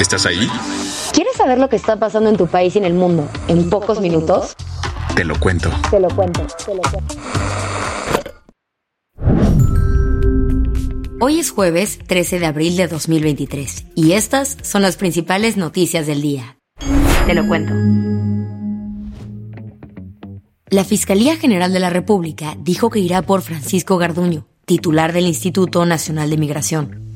¿Estás ahí? ¿Quieres saber lo que está pasando en tu país y en el mundo en pocos minutos? Te lo cuento. Te lo cuento, te lo cuento. Hoy es jueves 13 de abril de 2023 y estas son las principales noticias del día. Te lo cuento. La Fiscalía General de la República dijo que irá por Francisco Garduño, titular del Instituto Nacional de Migración.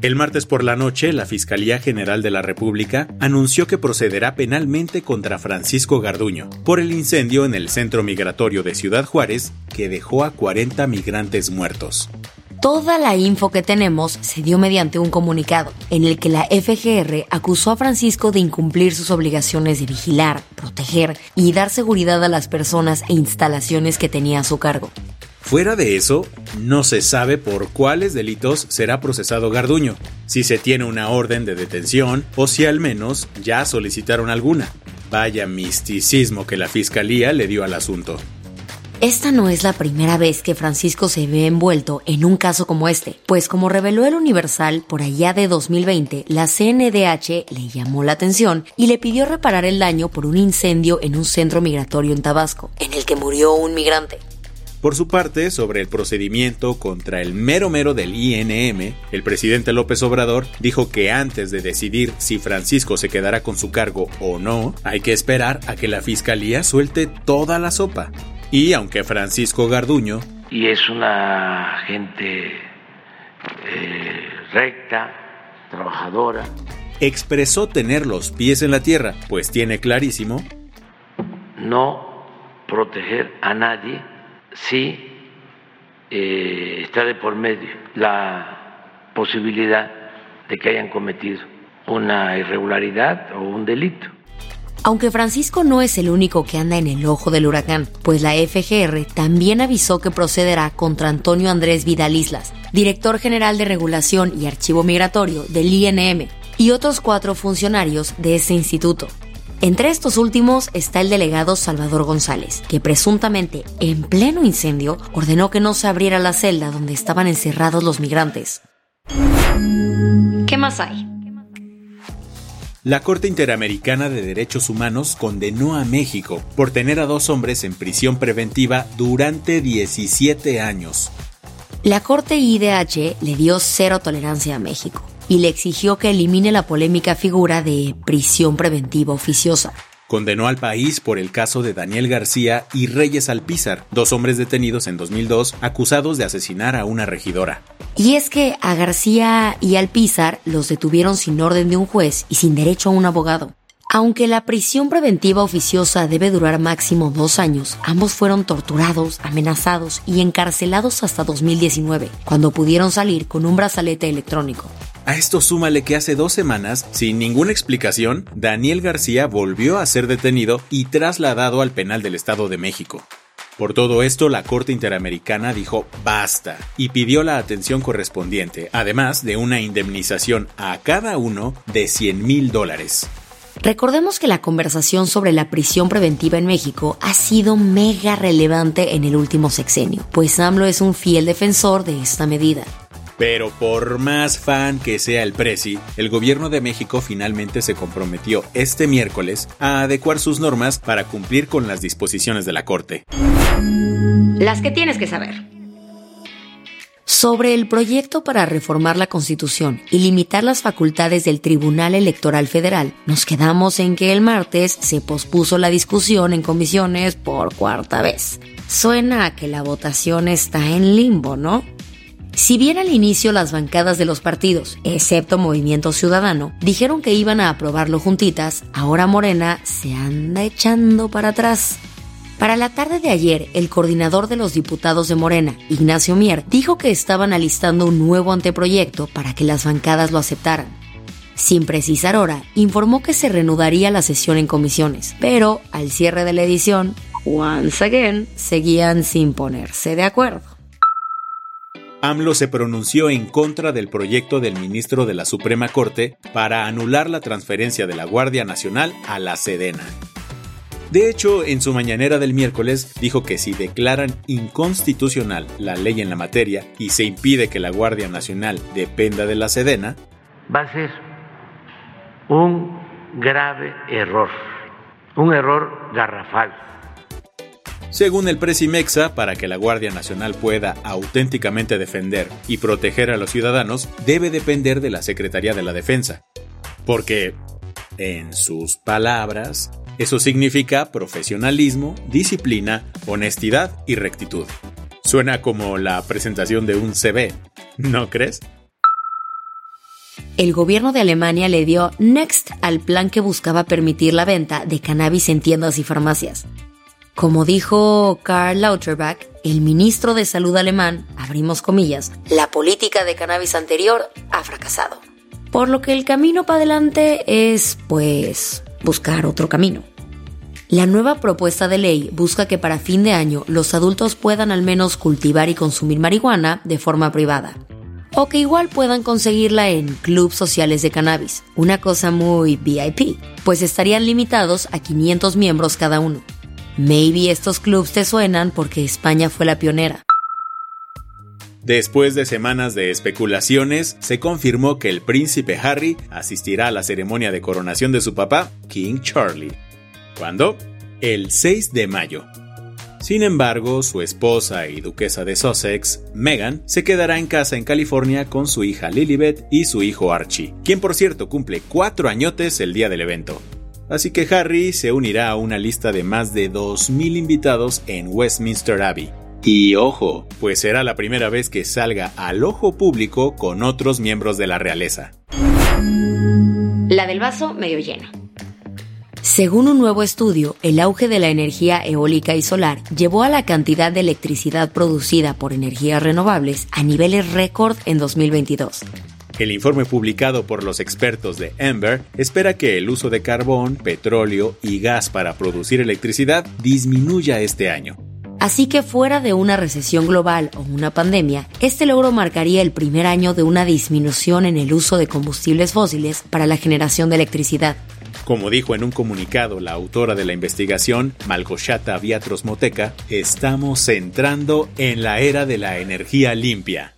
El martes por la noche, la Fiscalía General de la República anunció que procederá penalmente contra Francisco Garduño por el incendio en el centro migratorio de Ciudad Juárez que dejó a 40 migrantes muertos. Toda la info que tenemos se dio mediante un comunicado en el que la FGR acusó a Francisco de incumplir sus obligaciones de vigilar, proteger y dar seguridad a las personas e instalaciones que tenía a su cargo. Fuera de eso, no se sabe por cuáles delitos será procesado Garduño, si se tiene una orden de detención o si al menos ya solicitaron alguna. Vaya misticismo que la Fiscalía le dio al asunto. Esta no es la primera vez que Francisco se ve envuelto en un caso como este, pues como reveló el Universal por allá de 2020, la CNDH le llamó la atención y le pidió reparar el daño por un incendio en un centro migratorio en Tabasco, en el que murió un migrante. Por su parte, sobre el procedimiento contra el mero mero del INM, el presidente López Obrador dijo que antes de decidir si Francisco se quedará con su cargo o no, hay que esperar a que la fiscalía suelte toda la sopa. Y aunque Francisco Garduño y es una gente eh, recta, trabajadora. expresó tener los pies en la tierra, pues tiene clarísimo no proteger a nadie si eh, está de por medio la posibilidad de que hayan cometido una irregularidad o un delito. Aunque Francisco no es el único que anda en el ojo del huracán, pues la FGR también avisó que procederá contra Antonio Andrés Vidal Islas, director general de regulación y archivo migratorio del INM, y otros cuatro funcionarios de ese instituto. Entre estos últimos está el delegado Salvador González, que presuntamente, en pleno incendio, ordenó que no se abriera la celda donde estaban encerrados los migrantes. ¿Qué más hay? La Corte Interamericana de Derechos Humanos condenó a México por tener a dos hombres en prisión preventiva durante 17 años. La Corte IDH le dio cero tolerancia a México y le exigió que elimine la polémica figura de prisión preventiva oficiosa. Condenó al país por el caso de Daniel García y Reyes Alpizar, dos hombres detenidos en 2002 acusados de asesinar a una regidora. Y es que a García y Alpizar los detuvieron sin orden de un juez y sin derecho a un abogado. Aunque la prisión preventiva oficiosa debe durar máximo dos años, ambos fueron torturados, amenazados y encarcelados hasta 2019, cuando pudieron salir con un brazalete electrónico. A esto súmale que hace dos semanas, sin ninguna explicación, Daniel García volvió a ser detenido y trasladado al penal del Estado de México. Por todo esto, la Corte Interamericana dijo basta y pidió la atención correspondiente, además de una indemnización a cada uno de 100 mil dólares. Recordemos que la conversación sobre la prisión preventiva en México ha sido mega relevante en el último sexenio, pues AMLO es un fiel defensor de esta medida. Pero por más fan que sea el Prezi, el gobierno de México finalmente se comprometió este miércoles a adecuar sus normas para cumplir con las disposiciones de la Corte. Las que tienes que saber. Sobre el proyecto para reformar la Constitución y limitar las facultades del Tribunal Electoral Federal, nos quedamos en que el martes se pospuso la discusión en comisiones por cuarta vez. Suena a que la votación está en limbo, ¿no? Si bien al inicio las bancadas de los partidos, excepto Movimiento Ciudadano, dijeron que iban a aprobarlo juntitas, ahora Morena se anda echando para atrás. Para la tarde de ayer, el coordinador de los diputados de Morena, Ignacio Mier, dijo que estaban alistando un nuevo anteproyecto para que las bancadas lo aceptaran. Sin precisar hora, informó que se reanudaría la sesión en comisiones, pero al cierre de la edición, once again, seguían sin ponerse de acuerdo. AMLO se pronunció en contra del proyecto del ministro de la Suprema Corte para anular la transferencia de la Guardia Nacional a la Sedena. De hecho, en su mañanera del miércoles dijo que si declaran inconstitucional la ley en la materia y se impide que la Guardia Nacional dependa de la Sedena, va a ser un grave error, un error garrafal. Según el Presimexa, para que la Guardia Nacional pueda auténticamente defender y proteger a los ciudadanos, debe depender de la Secretaría de la Defensa. Porque, en sus palabras, eso significa profesionalismo, disciplina, honestidad y rectitud. Suena como la presentación de un CV, ¿no crees? El gobierno de Alemania le dio next al plan que buscaba permitir la venta de cannabis en tiendas y farmacias. Como dijo Karl Lauterbach, el ministro de Salud alemán, abrimos comillas, la política de cannabis anterior ha fracasado. Por lo que el camino para adelante es, pues, buscar otro camino. La nueva propuesta de ley busca que para fin de año los adultos puedan al menos cultivar y consumir marihuana de forma privada. O que igual puedan conseguirla en clubes sociales de cannabis, una cosa muy VIP, pues estarían limitados a 500 miembros cada uno. Maybe estos clubs te suenan porque España fue la pionera. Después de semanas de especulaciones, se confirmó que el príncipe Harry asistirá a la ceremonia de coronación de su papá, King Charlie. ¿Cuándo? El 6 de mayo. Sin embargo, su esposa y duquesa de Sussex, Meghan, se quedará en casa en California con su hija Lilibet y su hijo Archie, quien por cierto cumple cuatro añotes el día del evento. Así que Harry se unirá a una lista de más de 2.000 invitados en Westminster Abbey. Y ojo, pues será la primera vez que salga al ojo público con otros miembros de la realeza. La del vaso medio lleno. Según un nuevo estudio, el auge de la energía eólica y solar llevó a la cantidad de electricidad producida por energías renovables a niveles récord en 2022. El informe publicado por los expertos de Ember espera que el uso de carbón, petróleo y gas para producir electricidad disminuya este año. Así que fuera de una recesión global o una pandemia, este logro marcaría el primer año de una disminución en el uso de combustibles fósiles para la generación de electricidad. Como dijo en un comunicado la autora de la investigación, Malgoshata Viatros Moteca, estamos entrando en la era de la energía limpia.